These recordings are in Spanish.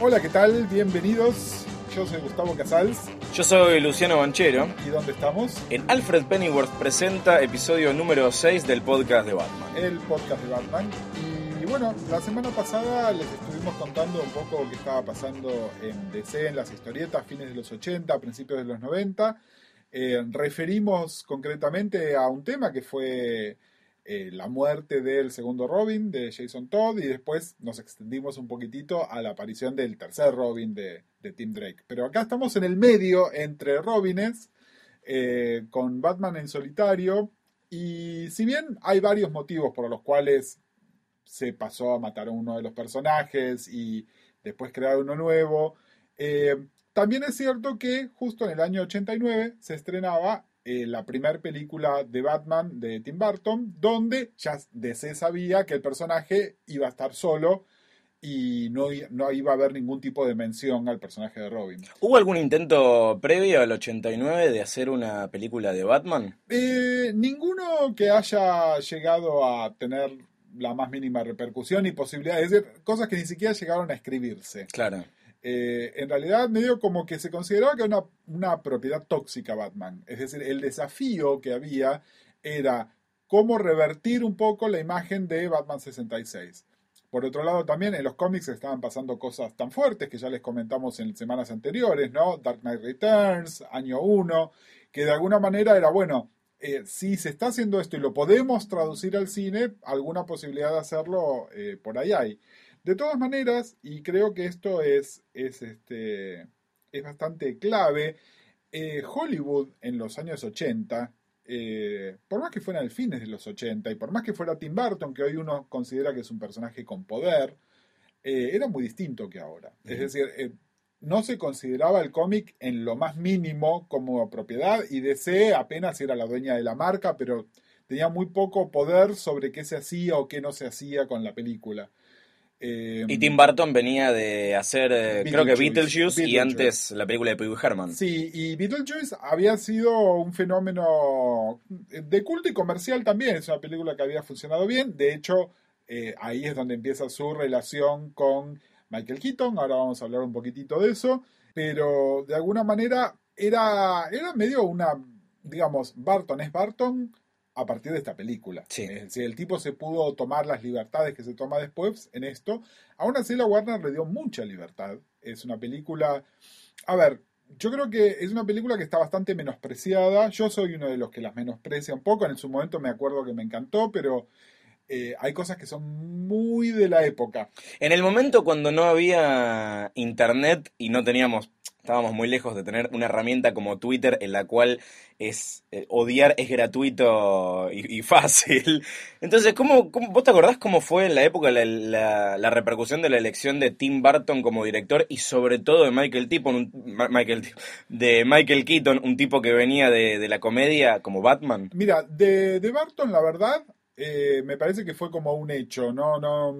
Hola, ¿qué tal? Bienvenidos. Yo soy Gustavo Casals. Yo soy Luciano Banchero. ¿Y dónde estamos? En Alfred Pennyworth presenta episodio número 6 del podcast de Batman. El podcast de Batman. Y bueno, la semana pasada les estuvimos contando un poco qué estaba pasando en DC, en las historietas, fines de los 80, principios de los 90. Eh, referimos concretamente a un tema que fue eh, la muerte del segundo Robin de Jason Todd y después nos extendimos un poquitito a la aparición del tercer Robin de, Tim Drake. Pero acá estamos en el medio entre Robines, eh, con Batman en solitario y si bien hay varios motivos por los cuales se pasó a matar a uno de los personajes y después crear uno nuevo, también es cierto que justo en el año 89 se estrenaba eh, la primera película de Batman de Tim Burton, donde ya DC sabía que el personaje iba a estar solo y no, no, iba a haber ningún tipo de mención al personaje de Robin. ¿Hubo algún intento previo al 89 de hacer una película de Batman? Eh, ninguno que haya llegado a tener la más mínima repercusión y posibilidad, es decir, cosas que ni siquiera llegaron a escribirse. Claro. Eh, en realidad medio como que se consideraba que era una, propiedad tóxica Batman. Es decir, el desafío que había era cómo revertir un poco la imagen de Batman 66. Por otro lado, también en los cómics estaban pasando cosas tan fuertes que ya les comentamos en semanas anteriores, ¿no? Dark Knight Returns, año 1, que de alguna manera era, bueno, eh, si se está haciendo esto y lo podemos traducir al cine, alguna posibilidad de hacerlo eh, por ahí hay. De todas maneras, y creo que esto es, es, este, es bastante clave, eh, Hollywood en los años 80, eh, por más que fuera el fines de los 80 y por más que fuera Tim Burton, que hoy uno considera que es un personaje con poder, eh, era muy distinto que ahora. Es decir, no se consideraba el cómic en lo más mínimo como propiedad y DC apenas era la dueña de la marca, pero tenía muy poco poder sobre qué se hacía o qué no se hacía con la película. Eh, y Tim Burton venía de hacer, eh, creo que Beetlejuice, y antes la película de Pee Herman. Sí, y Beetlejuice había sido un fenómeno de culto y comercial también. Es una película que había funcionado bien. De hecho, eh, ahí es donde empieza su relación con Michael Keaton. Ahora vamos a hablar un poquitito de eso. Pero de alguna manera era, era medio una, digamos, Barton es Barton a partir de esta película. Sí. Si el tipo se pudo tomar las libertades que se toma después en esto. Aún así, la Warner le dio mucha libertad. Es una película. A ver, yo creo que es una película que está bastante menospreciada. Yo soy uno de los que las menosprecia un poco. En su momento me acuerdo que me encantó, pero eh, hay cosas que son muy de la época. En el momento cuando no había internet y no teníamos estábamos muy lejos de tener una herramienta como Twitter en la cual es eh, odiar es gratuito y, fácil. Entonces, ¿cómo, vos te acordás cómo fue en la época la, repercusión de la elección de Tim Burton como director y sobre todo de Michael, Michael, de Michael Keaton, un tipo que venía de, la comedia como Batman? Mira, de, de Burton, la verdad, eh, me parece que fue como un hecho, no, no,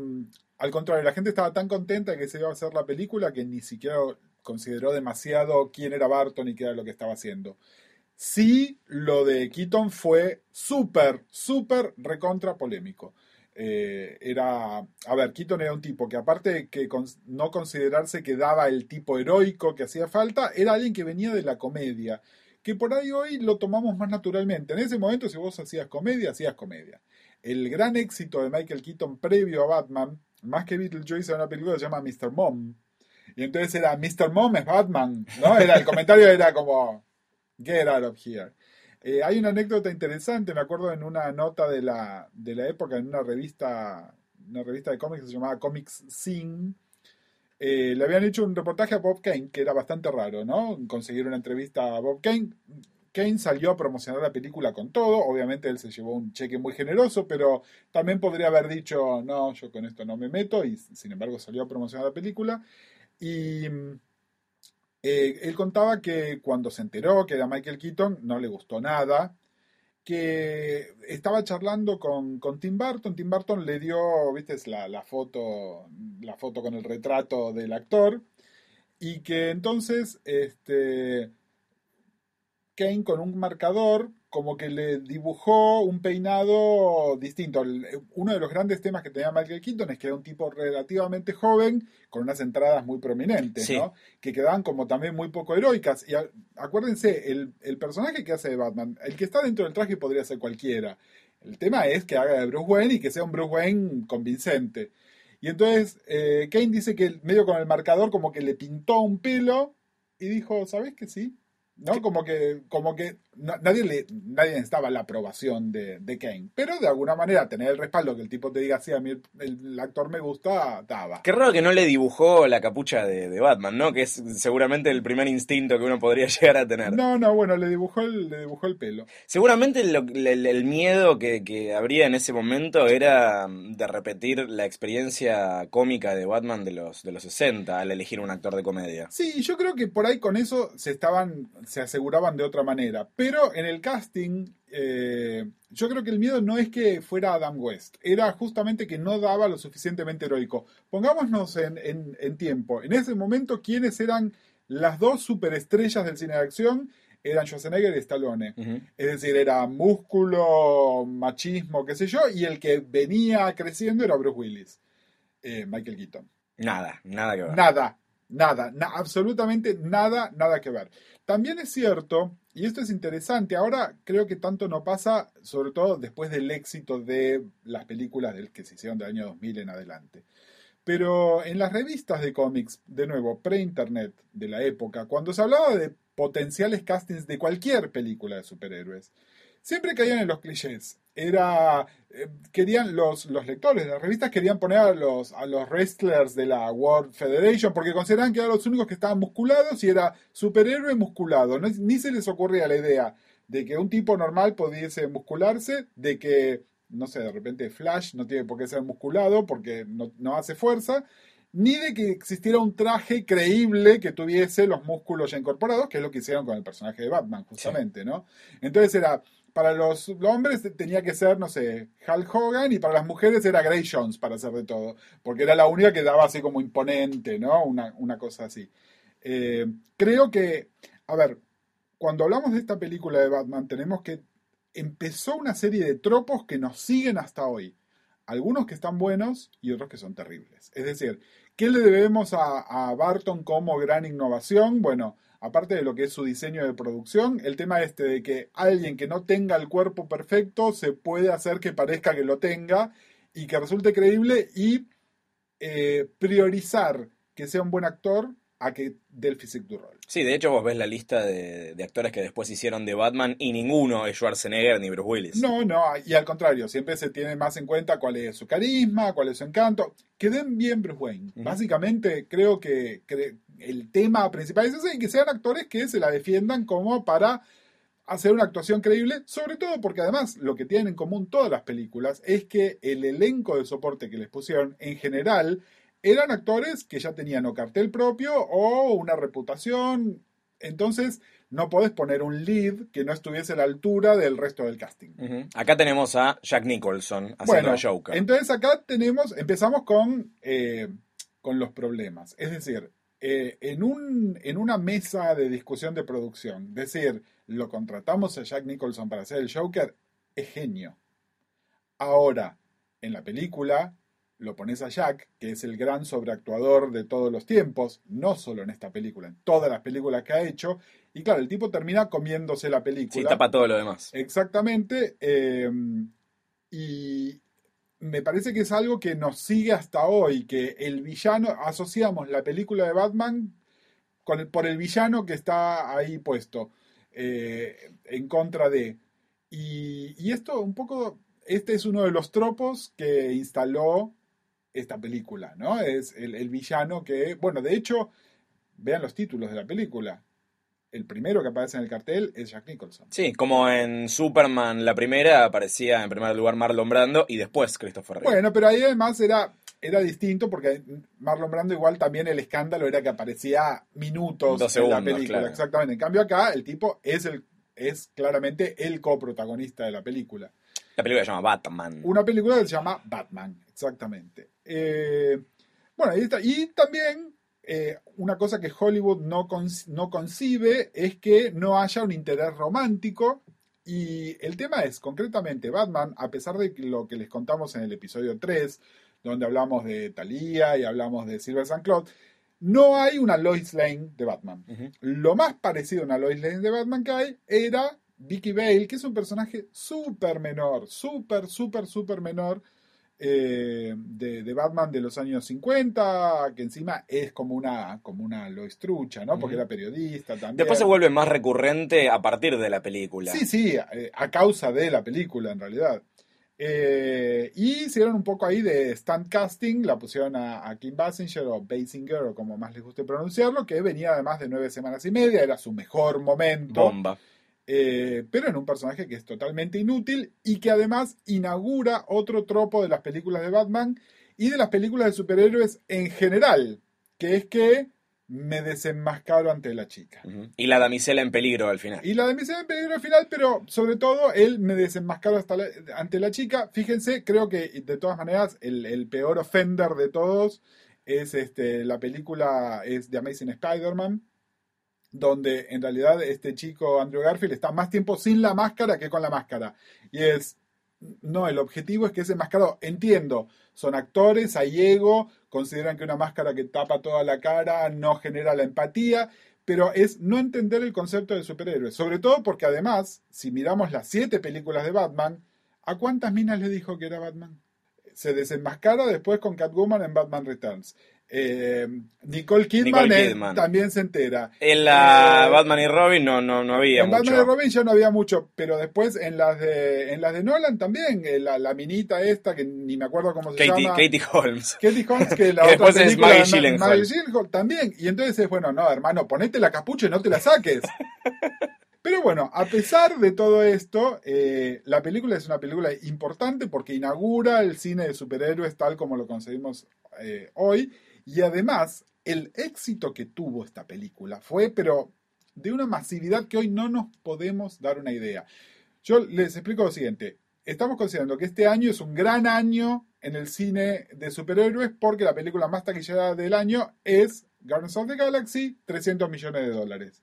al contrario, la gente estaba tan contenta de que se iba a hacer la película que ni siquiera consideró demasiado quién era Barton y qué era lo que estaba haciendo. Sí, lo de Keaton fue súper, súper recontra polémico. Eh, era, a ver, Keaton era un tipo que aparte de que no considerarse que daba el tipo heroico que hacía falta, era alguien que venía de la comedia, que por ahí hoy lo tomamos más naturalmente. En ese momento, si vos hacías comedia, hacías comedia. El gran éxito de Michael Keaton previo a Batman, más que Beetlejuice, era una película que se llama Mr. Mom, y entonces era Mr. Mom es Batman, ¿no? Era, el comentario era como, get out of here. Eh, hay una anécdota interesante, me acuerdo en una nota de la, de la época, en una revista, una revista de cómics que se llamaba Comics Scene, eh, le habían hecho un reportaje a Bob Kane, que era bastante raro, ¿no? Conseguir una entrevista a Bob Kane. Kane salió a promocionar la película con todo, obviamente él se llevó un cheque muy generoso, pero también podría haber dicho, no, yo con esto no me meto, y sin embargo salió a promocionar la película. Y eh, él contaba que cuando se enteró que era Michael Keaton, no le gustó nada, que estaba charlando con, Tim Burton, Tim Burton le dio, viste, la, la, foto, la foto con el retrato del actor, y que entonces este, Kane con un marcador como que le dibujó un peinado distinto. El- Uno de los grandes temas que tenía Michael Keaton es que era un tipo relativamente joven, con unas entradas muy prominentes, Sí. ¿no? Que quedaban como también muy poco heroicas. Y acuérdense, el, el personaje que hace de Batman, el que está dentro del traje podría ser cualquiera. El tema es que haga de Bruce Wayne y que sea un Bruce Wayne convincente. Y entonces eh, Kane dice que medio con el marcador como que le pintó un pelo y dijo, ¿sabes que sí? ¿No? Como que, como que na- nadie le, nadie necesitaba la aprobación de, de Kane. Pero de alguna manera tener el respaldo que el tipo te diga, sí, a mí el, el actor me gusta, daba. Qué raro que no le dibujó la capucha de, de Batman, ¿no? Que es seguramente el primer instinto que uno podría llegar a tener. No, no, bueno, le dibujó el, le dibujó el pelo. Seguramente lo- el, el miedo que, que habría en ese momento era mm, de repetir la experiencia cómica de Batman de los, de los 60 al elegir un actor de comedia. Sí, yo creo que por ahí con eso se estaban, se aseguraban de otra manera. Pero en el casting, eh, yo creo que el miedo no es que fuera Adam West, era justamente que no daba lo suficientemente heroico. Pongámonos en, en- en tiempo. En ese momento, ¿quiénes eran las dos superestrellas del cine de acción? Eran Schwarzenegger y Stallone. Es decir, era músculo, machismo, qué sé yo, y el que venía creciendo era Bruce Willis, eh, Michael Keaton. Nada, nada que ver. Nada, nada, na- absolutamente nada, nada que ver. También es cierto, y esto es interesante, ahora creo que tanto no pasa, sobre todo después del éxito de las películas del que se hicieron del año 2000 en adelante. Pero en las revistas de cómics, de nuevo, pre-internet de la época, cuando se hablaba de potenciales castings de cualquier película de superhéroes, siempre caían en los clichés. Era, eh, querían los, los lectores de las revistas querían poner a los, a los wrestlers de la World Federation porque consideraban que eran los únicos que estaban musculados y era superhéroe musculado. No- ni se les ocurría la idea de que un tipo normal pudiese muscularse, de que, no sé, de repente Flash no tiene por qué ser musculado porque no, no hace fuerza, ni de que existiera un traje creíble que tuviese los músculos ya incorporados, que es lo que hicieron con el personaje de Batman, justamente, ¿no? Entonces era, para los hombres tenía que ser, no sé, Hulk Hogan, y para las mujeres era Grace Jones para hacer de todo, porque era la única que daba así como imponente, ¿no? Una, una cosa así. Eh, creo que, a ver, cuando hablamos de esta película de Batman, tenemos que empezó una serie de tropos que nos siguen hasta hoy. Algunos que están buenos y otros que son terribles. Es decir, ¿qué le debemos a Barton como gran innovación? Bueno, aparte de lo que es su diseño de producción, el tema este de que alguien que no tenga el cuerpo perfecto se puede hacer que parezca que lo tenga y que resulte creíble y eh, priorizar que sea un buen actor a que del physique du rol. Sí, de hecho vos ves la lista de, de actores que después hicieron de Batman y ninguno es Schwarzenegger ni Bruce Willis. No, no, y al contrario, siempre se tiene más en cuenta cuál es su carisma, cuál es su encanto. Que den bien Bruce Wayne. Básicamente, creo que, que el tema principal es ese, y que sean actores que se la defiendan como para hacer una actuación creíble, sobre todo porque además lo que tienen en común todas las películas es que el elenco de soporte que les pusieron en general eran actores que ya tenían o cartel propio o una reputación, entonces no podés poner un lead que no estuviese a la altura del resto del casting. Acá tenemos a Jack Nicholson haciendo Bueno, Joker. entonces acá tenemos, empezamos con, eh, con los problemas. Es decir, eh, en, un, en una mesa de discusión de producción, decir, lo contratamos a Jack Nicholson para hacer el Joker, es genio. Ahora, en la película, lo pones a Jack, que es el gran sobreactuador de todos los tiempos, no solo en esta película, en todas las películas que ha hecho, y claro, el tipo termina comiéndose la película. Sí, tapa todo lo demás. Exactamente. eh, y me parece que es algo que nos sigue hasta hoy, que el villano, asociamos la película de Batman con el- por el villano que está ahí puesto, eh, en contra de. Y, esto un poco, este es uno de los tropos que instaló esta película, ¿no? Es el villano que, bueno, de hecho, vean los títulos de la película. El primero que aparece en el cartel es Jack Nicholson. Sí, como en Superman la primera aparecía en primer lugar Marlon Brando y después Christopher Reeve. Bueno, pero ahí además era, era distinto porque Marlon Brando igual también el escándalo era que aparecía minutos Dos en la segundos, película. claro. Exactamente. En cambio acá el tipo es el es claramente el coprotagonista de la película. La película se llama Batman. Una película que se llama Batman, exactamente. Eh, bueno, ahí está. Y también eh, una cosa que Hollywood no, con- no concibe es que no haya un interés romántico Y el tema es, concretamente, Batman, a pesar de lo que les contamos en el episodio 3, donde hablamos de Thalía y hablamos de Silver St. Claude, no hay una Lois Lane de Batman. Lo más parecido a una Lois Lane de Batman que hay era Vicky Bale, que es un personaje súper menor, súper, súper, súper menor eh, de, de Batman de los años 50, que encima es como una, como una Lois trucha, ¿no? Porque era periodista también. Después se vuelve más recurrente a partir de la película. Sí, sí, eh, a causa de la película en realidad. Eh, y hicieron un poco ahí de stand casting, la pusieron a, a Kim Basinger o Basinger o como más les guste pronunciarlo, que venía además de nueve semanas y media, era su mejor momento, Bomba. Eh, pero en un personaje que es totalmente inútil y que además inaugura otro tropo de las películas de Batman y de las películas de superhéroes en general, que es que me desenmascaro ante la chica. Y la damisela en peligro al final. Y la de misión en peligro al final, pero sobre todo él me hasta la- ante la chica. Fíjense, creo que de todas maneras el, el peor offender de todos es este, la película es The Amazing Spider-Man, donde en realidad este chico Andrew Garfield está más tiempo sin la máscara que con la máscara. Y es, no, el objetivo es que ese enmascarado, entiendo, son actores, hay ego, consideran que una máscara que tapa toda la cara no genera la empatía, pero es no entender el concepto de superhéroe. Sobre todo porque además, si miramos las siete películas de Batman, ¿a cuántas minas le dijo que era Batman? Se desenmascara después con Catwoman en Batman Returns. Eh, Nicole Kidman, Nicole eh, Kidman. también se entera. En la Eh, Batman y Robin no, no, no había en mucho. Batman y Robin ya no había mucho, pero después en las de, en las de Nolan también, eh, la, la minita esta, que ni me acuerdo cómo se Katie, llama. Katie Holmes. Katie Holmes, que la Que otra después es Maggie Gyllenhaal. Maggie Gyllenhaal también. Y entonces es, bueno, no, hermano, ponete la capucha y no te la saques. Pero bueno, a pesar de todo esto, eh, la película es una película importante porque inaugura el cine de superhéroes tal como lo conseguimos eh, hoy. Y además, el éxito que tuvo esta película fue, pero de una masividad que hoy no nos podemos dar una idea. Yo les explico lo siguiente. Estamos considerando que este año es un gran año en el cine de superhéroes porque la película más taquillera del año es Guardians of the Galaxy, 300 millones de dólares.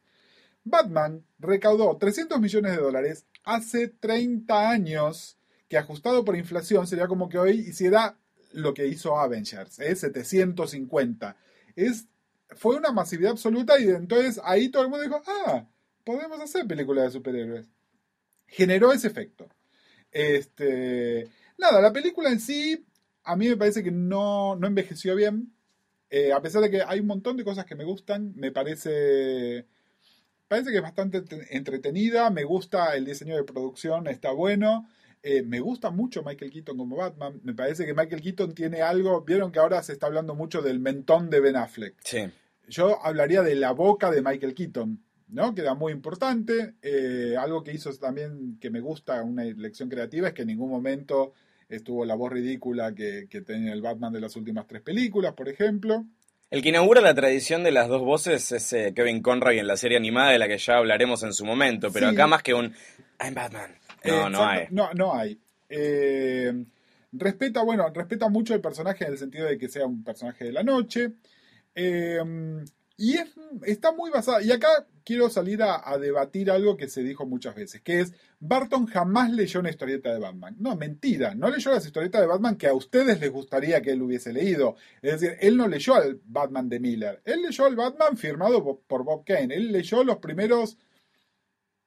Batman recaudó 300 millones de dólares hace 30 años, que ajustado por inflación sería como que hoy hiciera lo que hizo Avengers, ¿eh? 750. Es, fue una masividad absoluta y entonces ahí todo el mundo dijo, ah, podemos hacer películas de superhéroes. Generó ese efecto. Este, nada, la película en sí a mí me parece que no, no envejeció bien. Eh, a pesar de que hay un montón de cosas que me gustan, me parece parece que es bastante te- entretenida, me gusta el diseño de producción, está bueno. Eh, me gusta mucho Michael Keaton como Batman. Me parece que Michael Keaton tiene algo. Vieron que ahora se está hablando mucho del mentón de Ben Affleck. Sí. Yo hablaría de la boca de Michael Keaton, ¿no? Que era muy importante. Eh, algo que hizo también que me gusta, una elección creativa, es que en ningún momento estuvo la voz ridícula que, que tenía el Batman de las últimas tres películas, por ejemplo. El que inaugura la tradición de las dos voces es eh, Kevin Conroy en la serie animada de la que ya hablaremos en su momento, pero Sí. acá más que un I'm Batman. No, Eh, no hay. No, no hay. Eh, respeta, bueno, respeta mucho el personaje en el sentido de que sea un personaje de la noche. Eh, y es, está muy basada. Y acá quiero salir a, a debatir algo que se dijo muchas veces, que es Barton jamás leyó una historieta de Batman. No, mentira, no leyó las historietas de Batman que a ustedes les gustaría que él hubiese leído. Es decir, él no leyó al Batman de Miller, él leyó al Batman firmado por Bob Kane, él leyó los primeros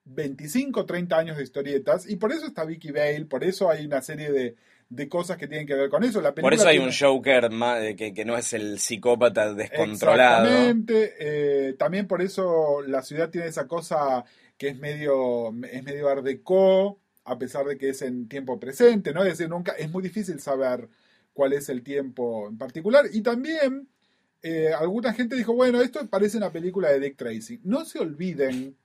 25, 30 años de historietas y por eso está Vicky Bale, por eso hay una serie de, de cosas que tienen que ver con eso. La Por eso hay tiene- un Joker que, que no es el psicópata descontrolado. Exactamente. eh, también por eso la ciudad tiene esa cosa que es medio, es medio art déco, a pesar de que es en tiempo presente, ¿no? Es decir, nunca, es muy difícil saber cuál es el tiempo en particular. Y también eh, alguna gente dijo, bueno, esto parece una película de Dick Tracy. No se olviden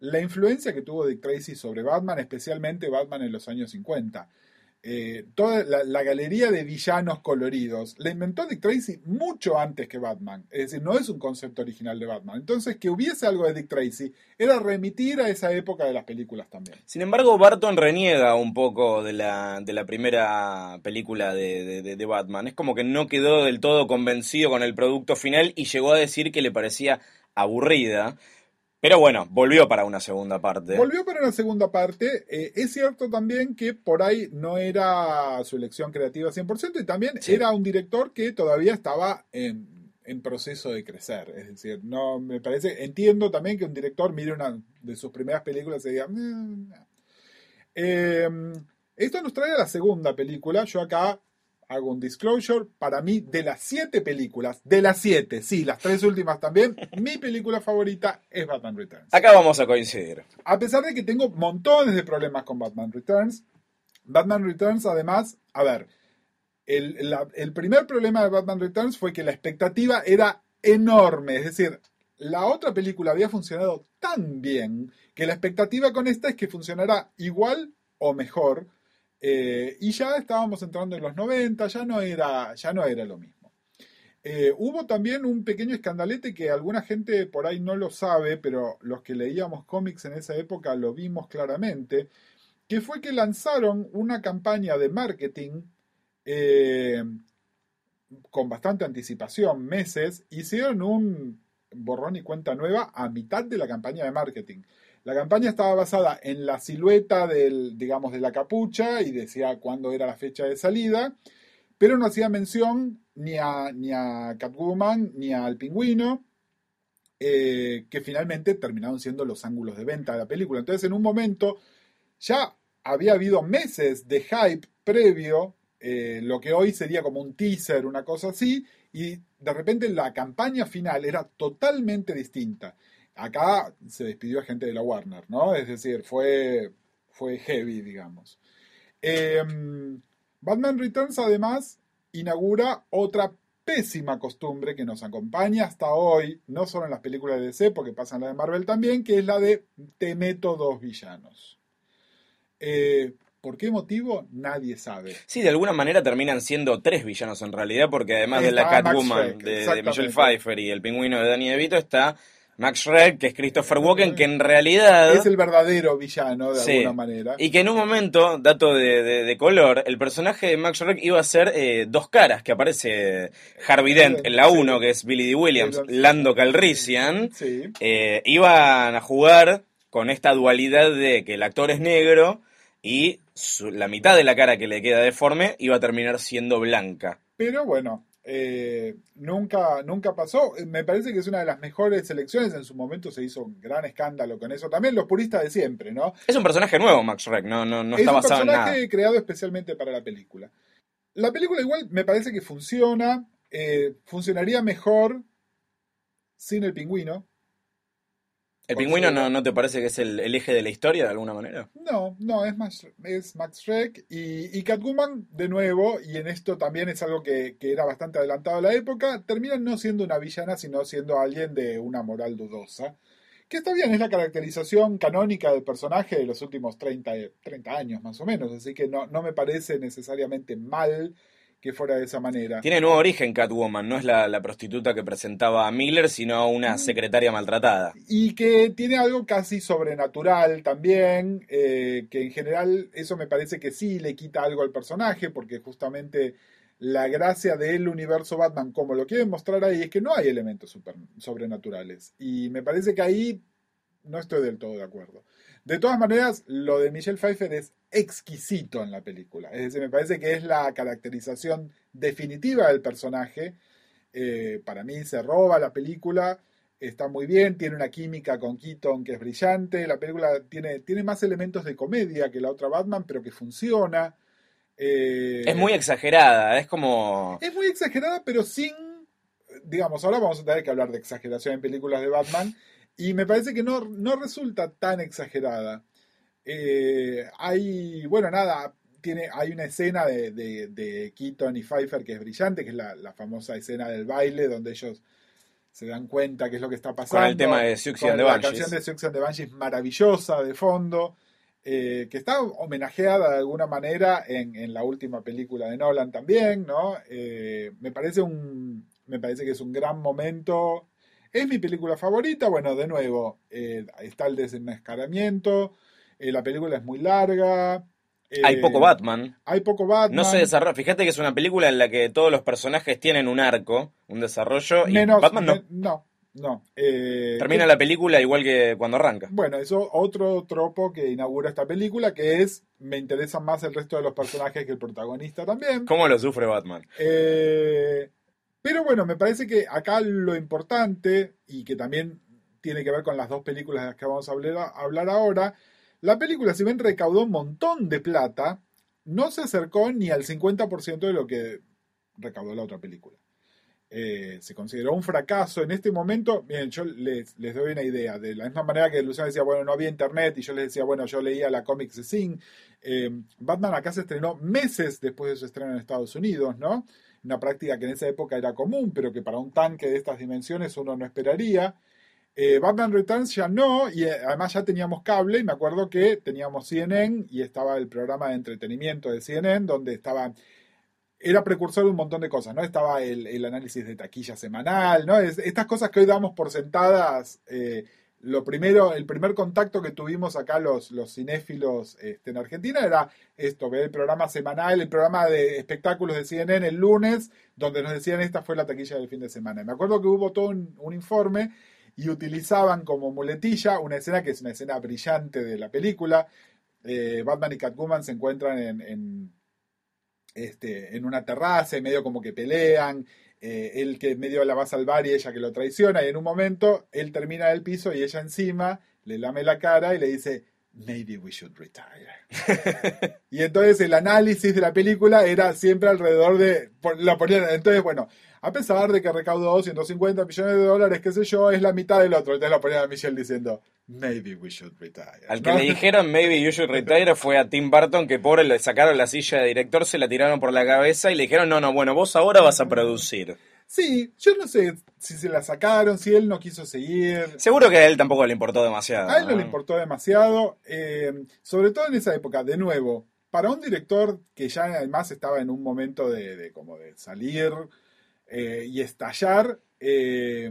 la influencia que tuvo Dick Tracy sobre Batman, especialmente Batman en los años 50. Eh, toda la, galería de villanos coloridos la inventó Dick Tracy mucho antes que Batman. Es decir, no es un concepto original de Batman. Entonces, que hubiese algo de Dick Tracy era remitir a esa época de las películas también. Sin embargo, Barton reniega un poco de la, de la primera película de- de Batman. Es como que no quedó del todo convencido con el producto final y llegó a decir que le parecía aburrida. Pero bueno, volvió para una segunda parte. Volvió para una segunda parte. Eh, es cierto también que por ahí no era su elección creativa 100% y también Sí. era un director que todavía estaba en, en proceso de crecer. Es decir, no me parece, entiendo también que un director mire una de sus primeras películas y diga... "Mm, no". Eh, esto nos trae a la segunda película. Yo acá hago un disclosure. Para mí, de las siete películas, de las siete, sí, las tres últimas también, mi película favorita es Batman Returns. Acá vamos a coincidir. A pesar de que tengo montones de problemas con Batman Returns, Batman Returns además, a ver, el, la- el primer problema de Batman Returns fue que la expectativa era enorme, es decir, la otra película había funcionado tan bien que la expectativa con esta es que funcionara igual o mejor, eh, y ya estábamos entrando en los 90, ya no era, ya no era lo mismo. Eh, hubo también un pequeño escandalete que alguna gente por ahí no lo sabe, pero los que leíamos cómics en esa época lo vimos claramente, que fue que lanzaron una campaña de marketing eh, con bastante anticipación, meses, hicieron un borrón y cuenta nueva a mitad de la campaña de marketing. La campaña estaba basada en la silueta del, digamos, de la capucha y decía cuándo era la fecha de salida, pero no hacía mención ni a, ni a Catwoman ni al pingüino, eh, que finalmente terminaron siendo los ángulos de venta de la película. Entonces, en un momento, ya había habido meses de hype previo, eh, lo que hoy sería como un teaser, una cosa así, y de repente la campaña final era totalmente distinta. Acá se despidió a gente de la Warner, ¿no? Es decir, fue, fue heavy, digamos. Eh, Batman Returns además inaugura otra pésima costumbre que nos acompaña hasta hoy, no solo en las películas de DC, porque pasa en la de Marvel también, que es la de te meto dos villanos. Eh, ¿Por qué motivo? Nadie sabe. Sí, de alguna manera terminan siendo tres villanos en realidad, porque además de la Catwoman de, de. Michelle Pfeiffer y el pingüino de Danny DeVito está Max Schreck, que es Christopher Walken, que en realidad... Es el verdadero villano, de Sí. alguna manera. Y que en un momento, dato de, de- de color, el personaje de Max Schreck iba a ser eh, dos caras, que aparece Harvey Dent en la Sí. 1, que es Billy D. Williams, Williams. Lando Calrissian, Sí. eh, iban a jugar con esta dualidad de que el actor es negro y su- la mitad de la cara que le queda deforme iba a terminar siendo blanca. Pero bueno, eh, nunca, nunca pasó. Eh, Me parece que es una de las mejores selecciones. En su momento se hizo un gran escándalo con eso. También los puristas de siempre, ¿no? Es un personaje nuevo, Max Schreck, no, no, no es está un basado en nada. personaje creado especialmente para la película. La película igual me parece que funciona. eh, funcionaría mejor sin el pingüino. ¿El pingüino no, no te parece que es el, el eje de la historia de alguna manera? No, no, es Max, es Max Schreck y, y Catwoman, de nuevo, y en esto también es algo que, que era bastante adelantado a la época, termina no siendo una villana, sino siendo alguien de una moral dudosa. Que está bien, es la caracterización canónica del personaje de los últimos 30, 30 años más o menos, así que no, no me parece necesariamente mal que fuera de esa manera. Tiene nuevo origen Catwoman, no es la, la prostituta que presentaba a Miller, sino una Mm. secretaria maltratada. Y que tiene algo casi sobrenatural también, eh, que en general eso me parece que sí le quita algo al personaje, porque justamente la gracia del universo Batman, como lo quieren mostrar ahí, es que no hay elementos super- sobrenaturales. Y me parece que ahí no estoy del todo de acuerdo. De todas maneras, lo de Michelle Pfeiffer es exquisito en la película. Es decir, me parece que es la caracterización definitiva del personaje. Eh, para mí se roba la película, está muy bien, tiene una química con Keaton que es brillante. La película tiene, tiene más elementos de comedia que la otra Batman, pero que funciona. Eh, Es muy exagerada, es como... es muy exagerada, pero sin. Digamos, ahora vamos a tener que hablar de exageración en películas de Batman. Y me parece que no, no resulta tan exagerada. Eh, hay. Bueno, nada. Tiene, hay una escena de, de, de Keaton y Pfeiffer que es brillante, que es la, la famosa escena del baile, donde ellos se dan cuenta qué es lo que está pasando. Con el tema de Con and the La Banshees. canción de and the Banshees maravillosa de fondo eh, que está homenajeada de alguna manera en, en la última película de Nolan también, ¿no? Eh, me parece un, me parece que es un gran momento. Es mi película favorita. Bueno, de nuevo, eh, está el desenmascaramiento. Eh, la película es muy larga. eh, Hay poco Batman. Hay poco Batman. No se desarrolla. Fíjate que es una película en la que todos los personajes tienen un arco, un desarrollo, y Menos, Batman no. no, no. Eh, Termina la película igual que cuando arranca. Bueno, eso otro tropo que inaugura esta película, que es, me interesan más el resto de los personajes que el protagonista también. ¿Cómo lo sufre Batman? Eh, pero bueno, me parece que acá lo importante, y que también tiene que ver con las dos películas de las que vamos a hablar, hablar ahora, la película, si bien recaudó un montón de plata, no se acercó ni al 50% de lo que recaudó la otra película. Eh, se consideró un fracaso en este momento. Miren, yo les, doy una idea. De la misma manera que Luciano decía, bueno, no había internet, y yo les decía, bueno, yo leía la Comics de Sing. Eh, Batman acá se estrenó meses después de su estreno en Estados Unidos, ¿no? Una práctica que en esa época era común, pero que para un tanque de estas dimensiones uno no esperaría. Eh, Batman Returns ya no, y eh, además ya teníamos cable, y me acuerdo que teníamos CNN y estaba el programa de entretenimiento de CNN, donde estaba era precursor de un montón de cosas, ¿no? Estaba el, análisis de taquilla semanal, ¿no? estas cosas que hoy damos por sentadas, eh, lo primero, el primer contacto que tuvimos acá los, los cinéfilos este, en Argentina era esto, ver el programa semanal, el programa de espectáculos de CNN el lunes, donde nos decían esta fue la taquilla del fin de semana. Me acuerdo que hubo todo un, informe y utilizaban como muletilla una escena que es una escena brillante de la película. Eh, Batman y Catwoman se encuentran en este, en una terraza y medio como que pelean. Eh, él que medio la va a salvar y ella que lo traiciona. Y en un momento él termina del piso y ella encima le lame la cara y le dice, maybe we should retire. y entonces el análisis de la película era siempre alrededor de, la ponían, entonces bueno, a pesar de que recaudó 250 millones de dólares, qué sé yo, es la mitad del otro. Entonces la ponían a Michelle diciendo, maybe we should retire. Al que le dijeron maybe you should retire fue a Tim Burton, que pobre le sacaron la silla de director, se la tiraron por la cabeza y le dijeron, no, no, bueno, vos ahora vas a producir. Sí, yo no sé si se la sacaron, si él no quiso seguir. Seguro que a él tampoco le importó demasiado. A él no, le importó demasiado, eh, sobre todo en esa época, de nuevo, para un director que ya además estaba en un momento de, como de salir eh, y estallar, eh,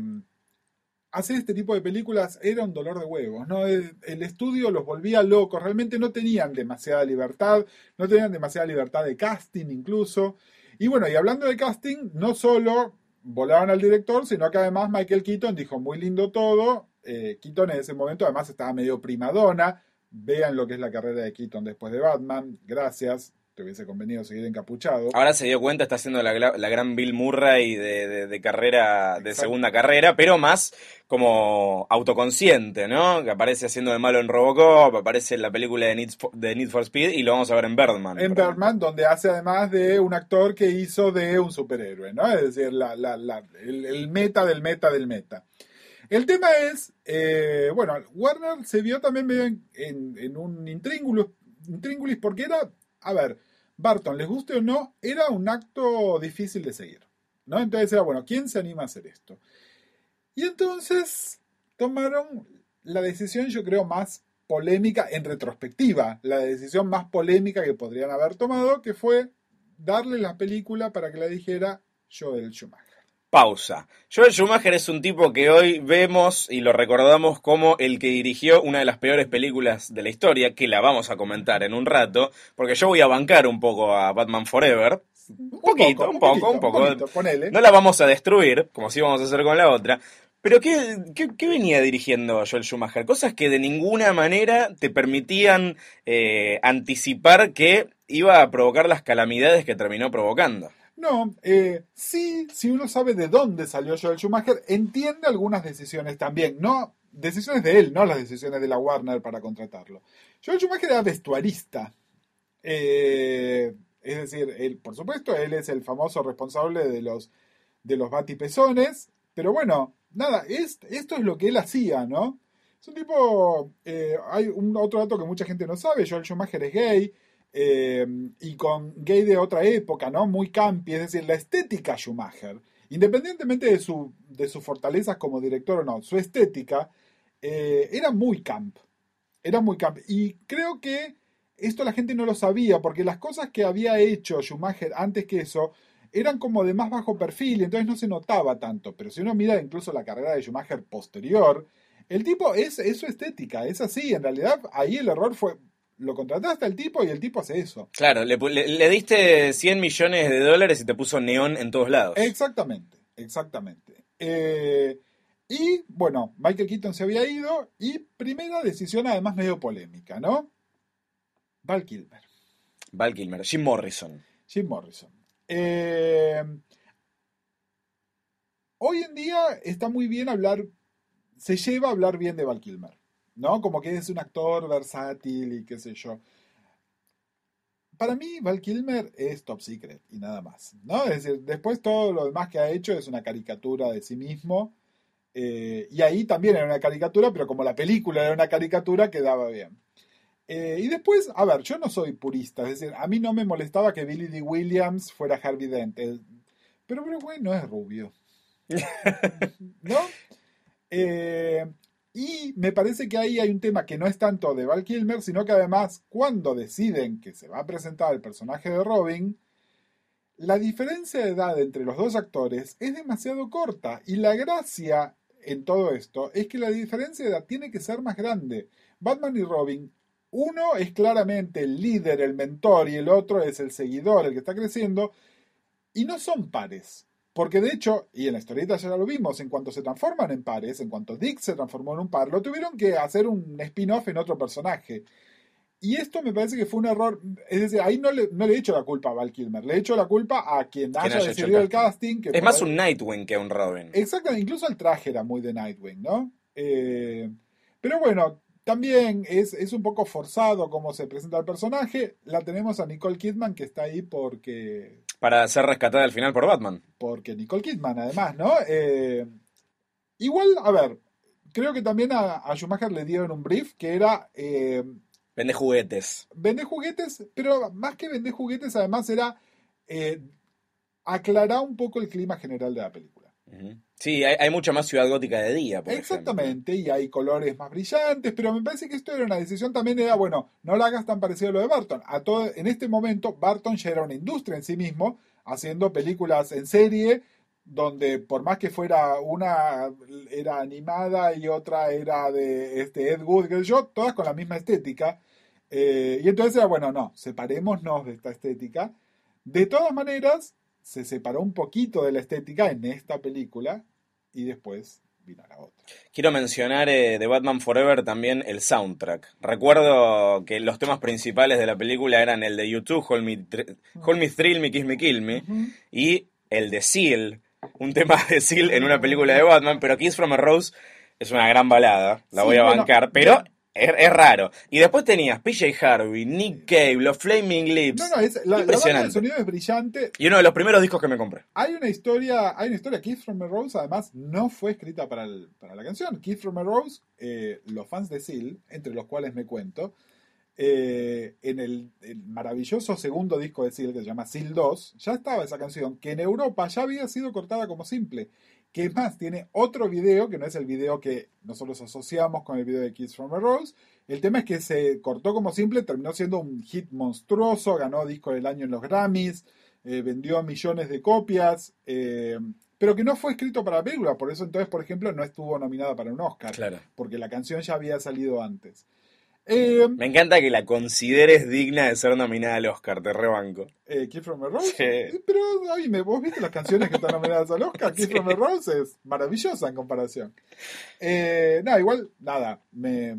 hacer este tipo de películas era un dolor de huevos, ¿no? El, estudio los volvía locos, realmente no tenían demasiada libertad, no tenían demasiada libertad de casting incluso. Y bueno, y hablando de casting, no solo volaban al director, sino que además Michael Keaton dijo muy lindo todo. Eh, Keaton en ese momento además estaba medio primadona. Vean lo que es la carrera de Keaton después de Batman. Gracias te hubiese convenido seguir encapuchado. Ahora se dio cuenta, está haciendo la, gran Bill Murray de, de, carrera, de segunda carrera, pero más como autoconsciente, ¿no? Que aparece haciendo de malo en Robocop, aparece en la película de Need for, de Need for Speed y lo vamos a ver en Birdman. En Birdman, donde hace además de un actor que hizo de un superhéroe, ¿no? Es decir, la, el, meta del meta del meta. El tema es, eh, bueno, Warner se vio también en, en, un intríngulis, intríngulis porque era, a ver, Barton, les guste o no, era un acto difícil de seguir. ¿no? Entonces era, bueno, ¿quién se anima a hacer esto? Y entonces tomaron la decisión, yo creo, más polémica en retrospectiva, la decisión más polémica que podrían haber tomado, que fue darle la película para que la dijera Joel Schumacher. Pausa. Joel Schumacher es un tipo que hoy vemos y lo recordamos como el que dirigió una de las peores películas de la historia, que la vamos a comentar en un rato, porque yo voy a bancar un poco a Batman Forever. Un poquito, un poco, un poco. no la vamos a destruir, como si íbamos a hacer con la otra. Pero ¿qué, qué, venía dirigiendo Joel Schumacher? Cosas que de ninguna manera te permitían eh, anticipar que iba a provocar las calamidades que terminó provocando. No, eh, sí, si uno sabe de dónde salió Joel Schumacher, entiende algunas decisiones también. No, decisiones de él, no las decisiones de la Warner para contratarlo. Joel Schumacher era vestuarista. Eh, es decir, él, por supuesto, él es el famoso responsable de los, de los batipezones. Pero bueno, nada, esto es lo que él hacía, ¿no? Es un tipo. Eh, hay un otro dato que mucha gente no sabe: Joel Schumacher es gay. Eh, y con gay de otra época, ¿no? Muy campi, es decir, la estética Schumacher, independientemente de, su, de sus fortalezas como director o no, su estética eh, era muy camp, era muy camp. Y creo que esto la gente no lo sabía, porque las cosas que había hecho Schumacher antes que eso eran como de más bajo perfil, entonces no se notaba tanto. Pero si uno mira incluso la carrera de Schumacher posterior, el tipo es, es su estética, es así. En realidad, ahí el error fue lo contrataste al tipo y el tipo hace eso. Claro, le, diste 100 millones de dólares y te puso neón en todos lados. Exactamente, exactamente. Eh, Y bueno, Michael Keaton se había ido y primera decisión además medio polémica, ¿no? Val Kilmer. Val Kilmer, Jim Morrison. Jim Morrison. Eh, hoy en día está muy bien hablar, se lleva a hablar bien de Val Kilmer, ¿no? Como que es un actor versátil y qué sé yo. Para mí, Val Kilmer es top secret y nada más, ¿no? Es decir, después todo lo demás que ha hecho es una caricatura de sí mismo. eh, y ahí también era una caricatura, pero como la película era una caricatura, quedaba bien. Eh, y después, a ver, yo no soy purista, es decir, a mí no me molestaba que Billy D. Williams fuera Harvey Dent, el- pero Bruce Wayne no es rubio. ¿No? Eh, y me parece que ahí hay un tema que no es tanto de Val Kilmer, sino que además, cuando deciden que se va a presentar el personaje de Robin, la diferencia de edad entre los dos actores es demasiado corta. Y la gracia en todo esto es que la diferencia de edad tiene que ser más grande. Batman y Robin, uno es claramente el líder, el mentor, y el otro es el seguidor, el que está creciendo, y no son pares. Porque de hecho, y en la historieta ya lo vimos, en cuanto se transforman en pares, en cuanto Dick se transformó en un par, lo tuvieron que hacer un spin-off en otro personaje. Y esto me parece que fue un error. Es decir, ahí no le, no le echo la culpa a Val Kilmer, le echo la culpa a quien haya hecho decidido el casting. que Es más un Nightwing que un Robin. Exacto, incluso el traje era muy de Nightwing, ¿no? Eh, pero bueno, también es, es un poco forzado cómo se presenta el personaje. La tenemos a Nicole Kidman que está ahí porque Para ser rescatada al final por Batman. porque Nicole Kidman, además, ¿no? Eh, igual, a ver, creo que también a, a Schumacher le dieron un brief que era eh, Vende juguetes. vender juguetes, pero más que vender juguetes, además era eh, aclarar un poco el clima general de la película. Sí, hay, hay mucha más ciudad gótica de día, por Exactamente, y hay colores más brillantes, pero me parece que esto era una decisión también, era, bueno, no la hagas tan parecido a lo de Barton. A todo, en este momento, Barton ya era una industria en sí mismo, haciendo películas en serie, donde por más que fuera una era animada y otra era de este Ed Wood, que yo, todas con la misma estética. Eh, y entonces era, bueno, no, separémonos de esta estética. De todas maneras, se separó un poquito de la estética en esta película y después vino la otra. Quiero mencionar eh, de Batman Forever también el soundtrack. Recuerdo que los temas principales de la película eran el de YouTube, Hold Me, Hold Me Thrill Me, Kiss Me, Kill Me, y el de Seal, un tema de Seal en una película de Batman, pero Kiss from a Rose es una gran balada, la Sí, voy a bueno, bancar, pero es, es raro. Y después tenías PJ Harvey, Nick Cave, los Flaming Lips. No, no, es, la, la banda de Impresionante. sonido es brillante. Y uno de los primeros discos que me compré. Hay una historia, hay una historia, Keith from a Rose además no fue escrita para, el- para la canción. Keith from a Rose, eh, los fans de Seal, entre los cuales me cuento, eh, en el, el maravilloso segundo disco de Seal, que se llama Seal 2, ya estaba esa canción, que en Europa ya había sido cortada como simple. Que es más, tiene otro video, que no es el video que nosotros asociamos con el video de Kiss from a Rose. El tema es que se cortó como simple, terminó siendo un hit monstruoso, ganó disco del año en los Grammys, eh, vendió millones de copias, eh, pero que no fue escrito para la película. Por eso entonces, por ejemplo, no estuvo nominada para un Oscar, Claro. porque la canción ya había salido antes. Eh, Me encanta que la consideres digna de ser nominada al Oscar, te rebanco. eh, Keith from Rose. Sí. Eh, Pero, oíme, vos viste las canciones que están nominadas al Oscar. Keith Sí. from a Rose es maravillosa en comparación. Eh, no, igual, nada, me,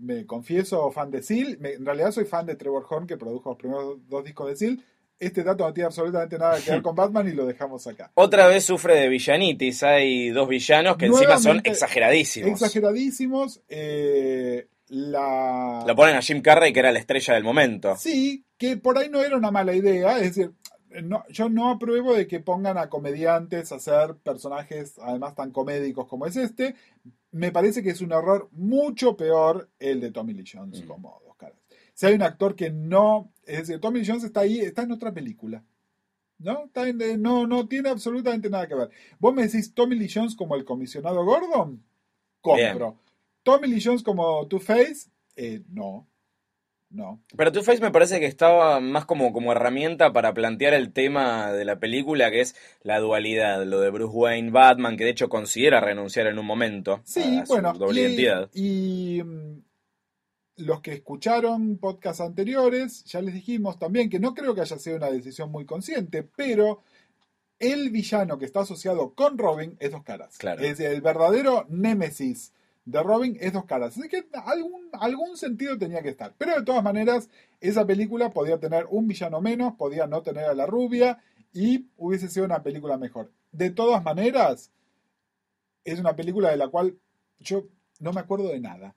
me confieso fan de Seal. Me- en realidad soy fan de Trevor Horn, que produjo los primeros dos discos de Seal. Este dato no tiene absolutamente nada que ver con Batman y lo dejamos acá. Otra vez sufre de villanitis. Hay dos villanos que encima son Nuevamente, exageradísimos. Exageradísimos. eh, la... Lo ponen a Jim Carrey, que era la estrella del momento. Sí, que por ahí no era una mala idea. Es decir, no- yo no apruebo de que pongan a comediantes a hacer personajes además tan comédicos como es este. Me parece que es un error mucho peor el de Tommy Lee Jones Mm. como dos caras. Si hay un actor que no, es decir, Tommy Lee Jones está ahí, está en otra película. ¿No? Está en- no, no tiene absolutamente nada que ver. Vos me decís Tommy Lee Jones como el comisionado Gordon, compro. Tommy Lee Jones como Two-Face, eh, no. No. Pero Two-Face me parece que estaba más como, como herramienta para plantear el tema de la película, que es la dualidad, lo de Bruce Wayne, Batman, que de hecho considera renunciar en un momento Sí, a su bueno, doble y, identidad. y, mm, los que escucharon podcasts anteriores, ya les dijimos también que no creo que haya sido una decisión muy consciente, pero el villano que está asociado con Robin es dos caras. Claro. Es el verdadero némesis de Robin es dos caras. Así que algún, algún sentido tenía que estar. Pero de todas maneras, esa película podía tener un villano menos, podía no tener a la rubia y hubiese sido una película mejor. De todas maneras, es una película de la cual yo no me acuerdo de nada.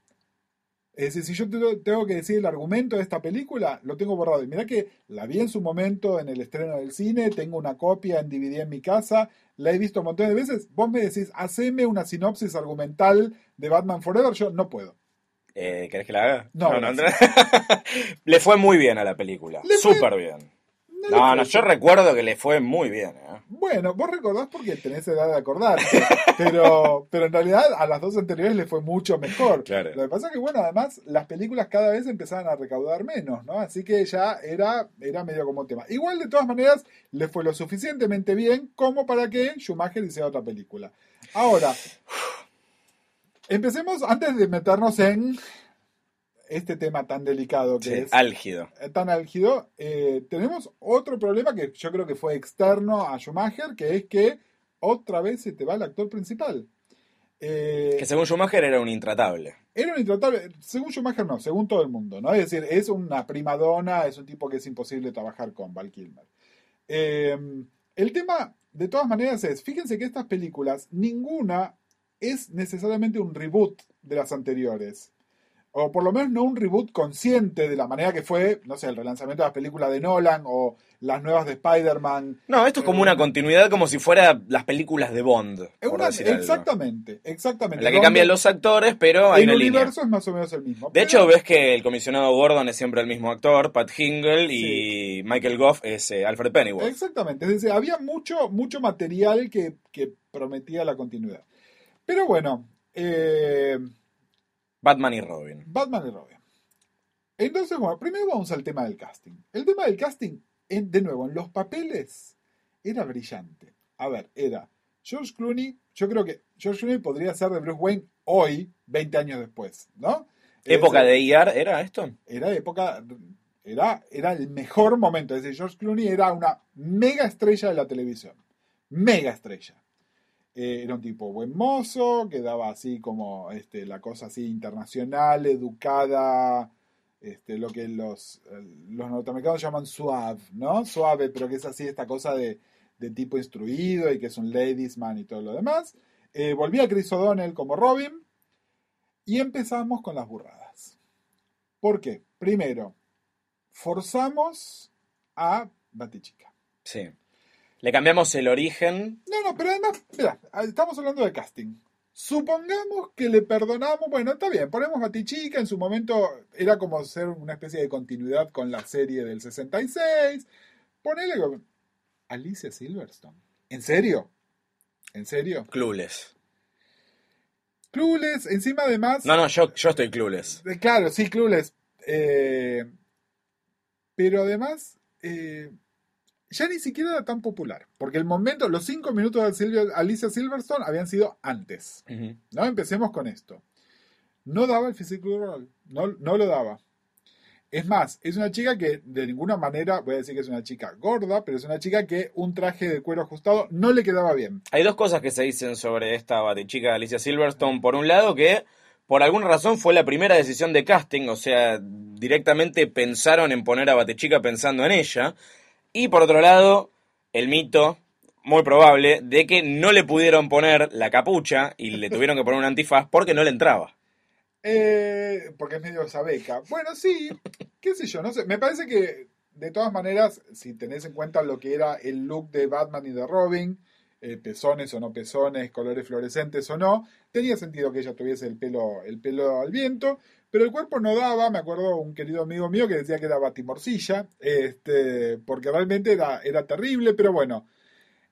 Es decir, si yo te- tengo que decir el argumento de esta película, lo tengo borrado. Y mirá que la vi en su momento en el estreno del cine, tengo una copia en DVD en mi casa, la he visto un montón de veces. Vos me decís, haceme una sinopsis argumental de Batman Forever, yo no puedo. Eh, ¿Querés que la haga? No, le fue muy bien a la película. Súper bien. No, No, no, yo recuerdo que le fue muy bien. ¿eh? Bueno, vos recordás porque tenés edad de acordarte, pero, pero en realidad a las dos anteriores le fue mucho mejor. Claro. Lo que pasa es que, bueno, además las películas cada vez empezaban a recaudar menos, ¿no? Así que ya era, era medio como un tema. Igual, de todas maneras, le fue lo suficientemente bien como para que Schumacher hiciera otra película. Ahora, empecemos antes de meternos en este tema tan delicado que Sí, es álgido. eh, tan álgido, eh, tenemos otro problema que yo creo que fue externo a Schumacher, que es que otra vez se te va el actor principal. Eh, Que según Schumacher era un intratable. era un intratable, según Schumacher no, según todo el mundo, ¿no? Es decir, es una prima donna, es un tipo que es imposible trabajar con, Val Kilmer. Eh, el tema, de todas maneras, es, fíjense que estas películas, ninguna es necesariamente un reboot de las anteriores. O por lo menos no un reboot consciente de la manera que fue, no sé, el relanzamiento de las películas de Nolan o las nuevas de Spider-Man. No, esto es como Eh, una continuidad, como si fuera las películas de Bond. Una- algo. exactamente, exactamente. En la que Donde cambian los actores, pero hay el una línea. universo es más o menos el mismo. De pero- hecho, ves que el comisionado Gordon es siempre el mismo actor, Pat Hingle, y Michael Goff es eh, Alfred Pennyworth. Exactamente, es decir, había mucho, mucho material que, que prometía la continuidad. Pero bueno, eh, Batman y Robin. Batman y Robin. Entonces, bueno, primero vamos al tema del casting. El tema del casting, de nuevo, en los papeles, era brillante. A ver, era George Clooney, yo creo que George Clooney podría ser de Bruce Wayne hoy, 20 años después, ¿no? ¿Época Es- de IAR era esto? era época, era, era el mejor momento. Es decir, George Clooney era una mega estrella de la televisión. Mega estrella. Eh, era un tipo buen mozo, que daba así como este, la cosa así internacional, educada, este, lo que los, los norteamericanos llaman suave, ¿no? Suave, pero que es así esta cosa de, de tipo instruido y que es un ladies man y todo lo demás. Eh, volvía Chris O'Donnell como Robin y empezamos con las burradas. ¿Por qué? Primero, forzamos a Batichica. Sí. Le cambiamos el origen. No, no, pero además, mira, estamos hablando de casting. Supongamos que le perdonamos, bueno, está bien, ponemos Batichica, en su momento era como ser una especie de continuidad con la serie del 66. Ponele Alicia Silverstone. ¿En serio? ¿En serio? Clueless. Clueless, encima además... No, no, yo, yo estoy clueless. Eh, Claro, sí, Clueless. Eh, pero además, eh, ya ni siquiera era tan popular. Porque el momento, los cinco minutos de Silvia- Alicia Silverstone habían sido antes. ¿no? Empecemos con esto. No daba el physical role. No, no lo daba. Es más, es una chica que de ninguna manera, voy a decir que es una chica gorda, pero es una chica que un traje de cuero ajustado no le quedaba bien. Hay dos cosas que se dicen sobre esta batichica Alicia Silverstone. Por un lado, que por alguna razón fue la primera decisión de casting, o sea, directamente pensaron en poner a Batichica pensando en ella. Y por otro lado, el mito, muy probable, de que no le pudieron poner la capucha y le tuvieron que poner un antifaz porque no le entraba. Eh, porque es medio sabeca. Bueno, sí, qué sé yo, no sé. Me parece que, de todas maneras, si tenés en cuenta lo que era el look de Batman y de Robin, eh, pezones o no pezones, colores fluorescentes o no, tenía sentido que ella tuviese el pelo, el pelo al viento, pero el cuerpo no daba. Me acuerdo un querido amigo mío que decía que era batimorcilla, este, porque realmente era, era terrible, pero bueno.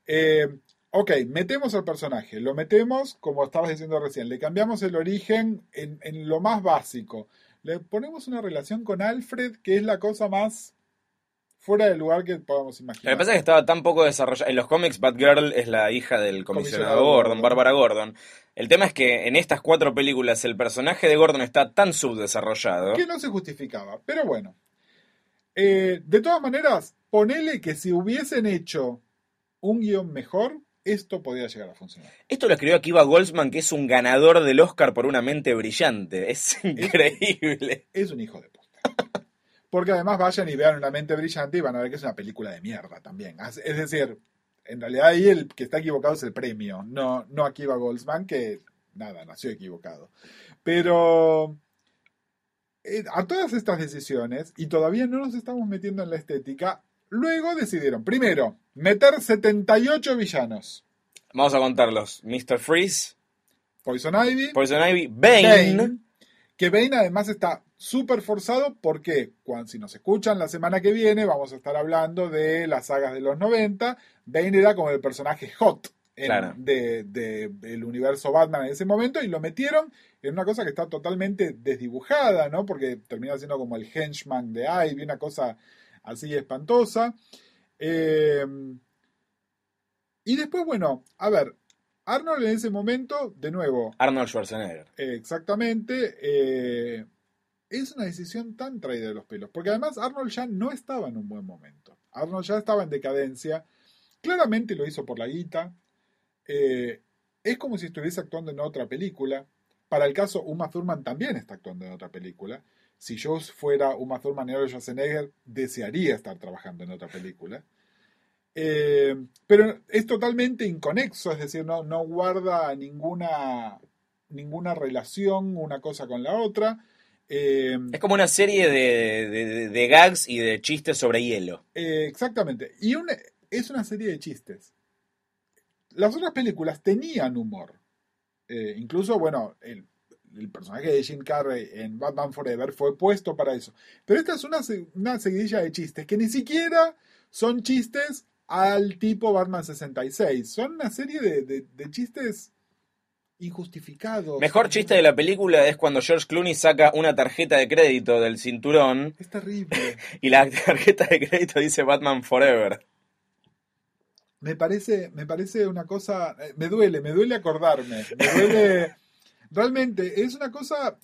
Eh, Ok, metemos al personaje, lo metemos como estabas diciendo recién, le cambiamos el origen en, en lo más básico, le ponemos una relación con Alfred que es la cosa más fuera del lugar que podamos Lo imaginar. que pasa es que estaba tan poco desarrollado. En los cómics, Batgirl es la hija del comisionado Comisionado Gordon, Gordon. Bárbara Gordon. El tema es que en estas cuatro películas el personaje de Gordon está tan subdesarrollado. que no se justificaba, pero bueno. Eh, de todas maneras, ponele que si hubiesen hecho un guion mejor, esto podría llegar a funcionar. Esto lo escribió Akiva Goldsman, que es un ganador del Oscar por una mente brillante. Es increíble. Es un hijo de puta. Porque además vayan y vean una mente brillante y van a ver que es una película de mierda también. Es decir, en realidad ahí el que está equivocado es el premio, no, no Akiva Goldsman, que nada, nació equivocado. Pero eh, a todas estas decisiones, y todavía no nos estamos metiendo en la estética, luego decidieron, primero, meter 78 villanos. Vamos a contarlos. Mr. Freeze. Poison Ivy. Poison Ivy. Bane. que Bane además está súper forzado porque cuando, si nos escuchan la semana que viene vamos a estar hablando de las sagas de los 90. Bane era como el personaje hot del universo Batman en ese momento y lo metieron en una cosa que está totalmente desdibujada, ¿no? Porque termina siendo como el henchman de Ivy, una cosa así espantosa. Eh, y después, bueno, a ver, Arnold en ese momento, de nuevo. Arnold Schwarzenegger. exactamente. Eh, es una decisión tan traída de los pelos. Porque además Arnold ya no estaba en un buen momento. Arnold ya estaba en decadencia. Claramente lo hizo por la guita. Eh, es como si estuviese actuando en otra película. Para el caso, Uma Thurman también está actuando en otra película. Si yo fuera Uma Thurman y Arnold Schwarzenegger, desearía estar trabajando en otra película. Eh, pero es totalmente inconexo, es decir, no, no guarda ninguna, ninguna relación una cosa con la otra. Eh, es como una serie de, gags y de chistes sobre hielo. exactamente. Y es una serie de chistes las otras películas tenían humor. Eh, incluso, bueno, el, personaje de Jim Carrey en Batman Forever fue puesto para eso. Pero esta es una, una seguidilla de chistes que ni siquiera son chistes al tipo Batman 66. Son una serie de, chistes injustificados. Mejor chiste de la película es cuando George Clooney saca una tarjeta de crédito del cinturón. Es terrible. y la tarjeta de crédito dice Batman Forever me parece, me parece una cosa, eh, me duele, me duele acordarme, me duele, realmente, es una cosa,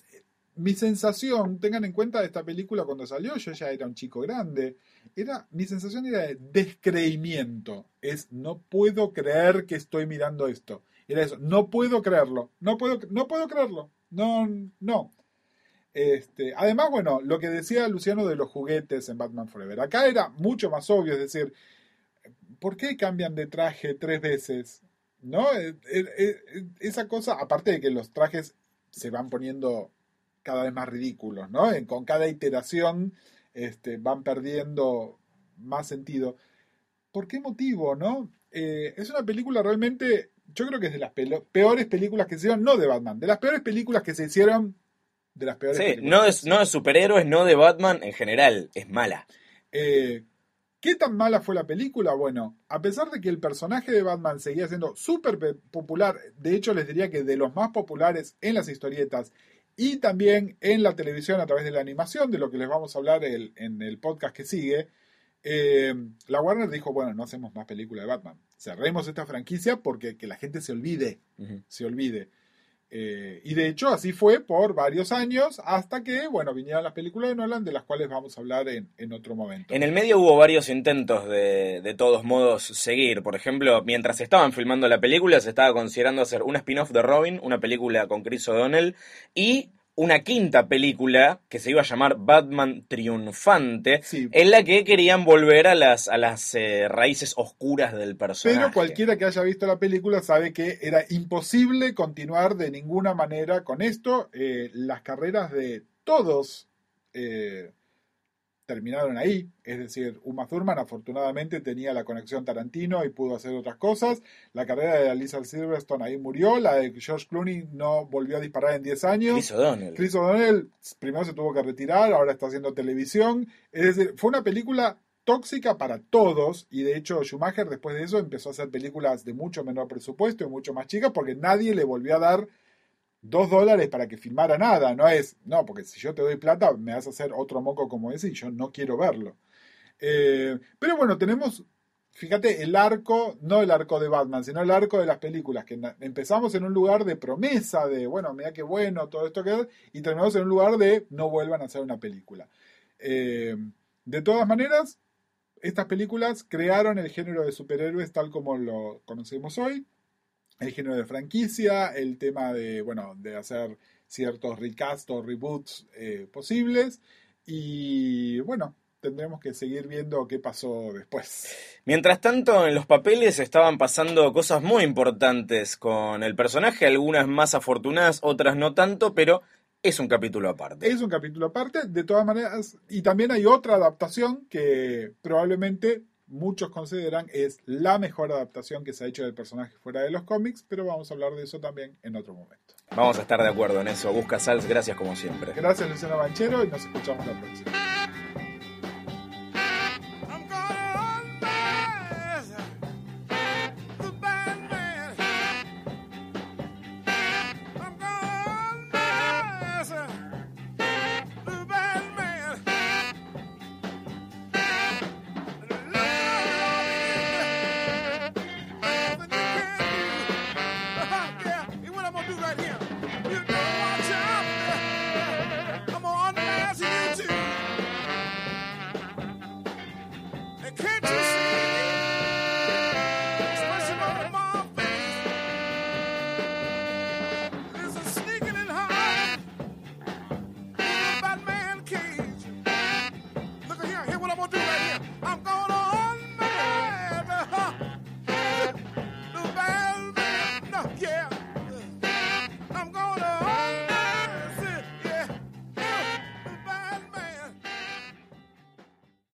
mi sensación, tengan en cuenta esta película cuando salió, yo ya era un chico grande, era, mi sensación era de descreimiento, es, no puedo creer que estoy mirando esto, era eso, no puedo creerlo, no puedo, no puedo creerlo, no, no. Este, además, bueno, lo que decía Luciano de los juguetes en Batman Forever, acá era mucho más obvio, es decir, ¿por qué cambian de traje tres veces? ¿No? Eh, eh, eh, esa cosa, aparte de que los trajes se van poniendo cada vez más ridículos, ¿no? Con cada iteración este, van perdiendo más sentido. ¿Por qué motivo, no? es una película realmente, yo creo que es de las peores películas que se hicieron, no de Batman, de las peores películas que se hicieron, de las peores sí, no es, no de superhéroes, no de Batman en general, es mala. Eh, ¿Qué tan mala fue la película? Bueno, a pesar de que el personaje de Batman seguía siendo súper popular, de hecho les diría que de los más populares en las historietas y también en la televisión a través de la animación, de lo que les vamos a hablar en el podcast que sigue, eh, la Warner dijo, bueno, no hacemos más películas de Batman. Cerremos esta franquicia porque que la gente se olvide, se olvide. Eh, y de hecho así fue por varios años hasta que, bueno, vinieron las películas de Nolan de las cuales vamos a hablar en, otro momento. En el medio hubo varios intentos de, de todos modos seguir. Por ejemplo, mientras estaban filmando la película se estaba considerando hacer un spin-off de Robin, una película con Chris O'Donnell y una quinta película que se iba a llamar Batman Triunfante, en la que querían volver a las, a las eh, raíces oscuras del personaje. Pero cualquiera que haya visto la película sabe que era imposible continuar de ninguna manera con esto. Eh, las carreras de todos eh, terminaron ahí. Es decir, Uma Thurman afortunadamente tenía la conexión Tarantino y pudo hacer otras cosas. La carrera de Lisa Silverstone ahí murió. La de George Clooney no volvió a disparar en 10 años. Chris O'Donnell. Chris O'Donnell primero se tuvo que retirar, ahora está haciendo televisión. Es decir, fue una película tóxica para todos y de hecho Schumacher después de eso empezó a hacer películas de mucho menor presupuesto y mucho más chicas porque nadie le volvió a dar dos dólares para que filmara nada, no es, no, porque si yo te doy plata me vas a hacer otro moco como ese y yo no quiero verlo. Eh, pero bueno, tenemos, fíjate, el arco, no el arco de Batman, sino el arco de las películas, que empezamos en un lugar de promesa, de, bueno, mira qué bueno, todo esto que y terminamos en un lugar de no vuelvan a hacer una película. Eh, de todas maneras, estas películas crearon el género de superhéroes tal como lo conocemos hoy, el género de franquicia, el tema de, bueno, de hacer ciertos recast o reboots eh, posibles y bueno, tendremos que seguir viendo qué pasó después. Mientras tanto, en los papeles estaban pasando cosas muy importantes con el personaje, algunas más afortunadas, otras no tanto, pero es un capítulo aparte. Es un capítulo aparte, de todas maneras, y también hay otra adaptación que probablemente muchos consideran es la mejor adaptación que se ha hecho del personaje fuera de los cómics, pero vamos a hablar de eso también en otro momento. Vamos a estar de acuerdo en eso. Busca Sals, gracias como siempre. Gracias Luciano Banchero y nos escuchamos la próxima.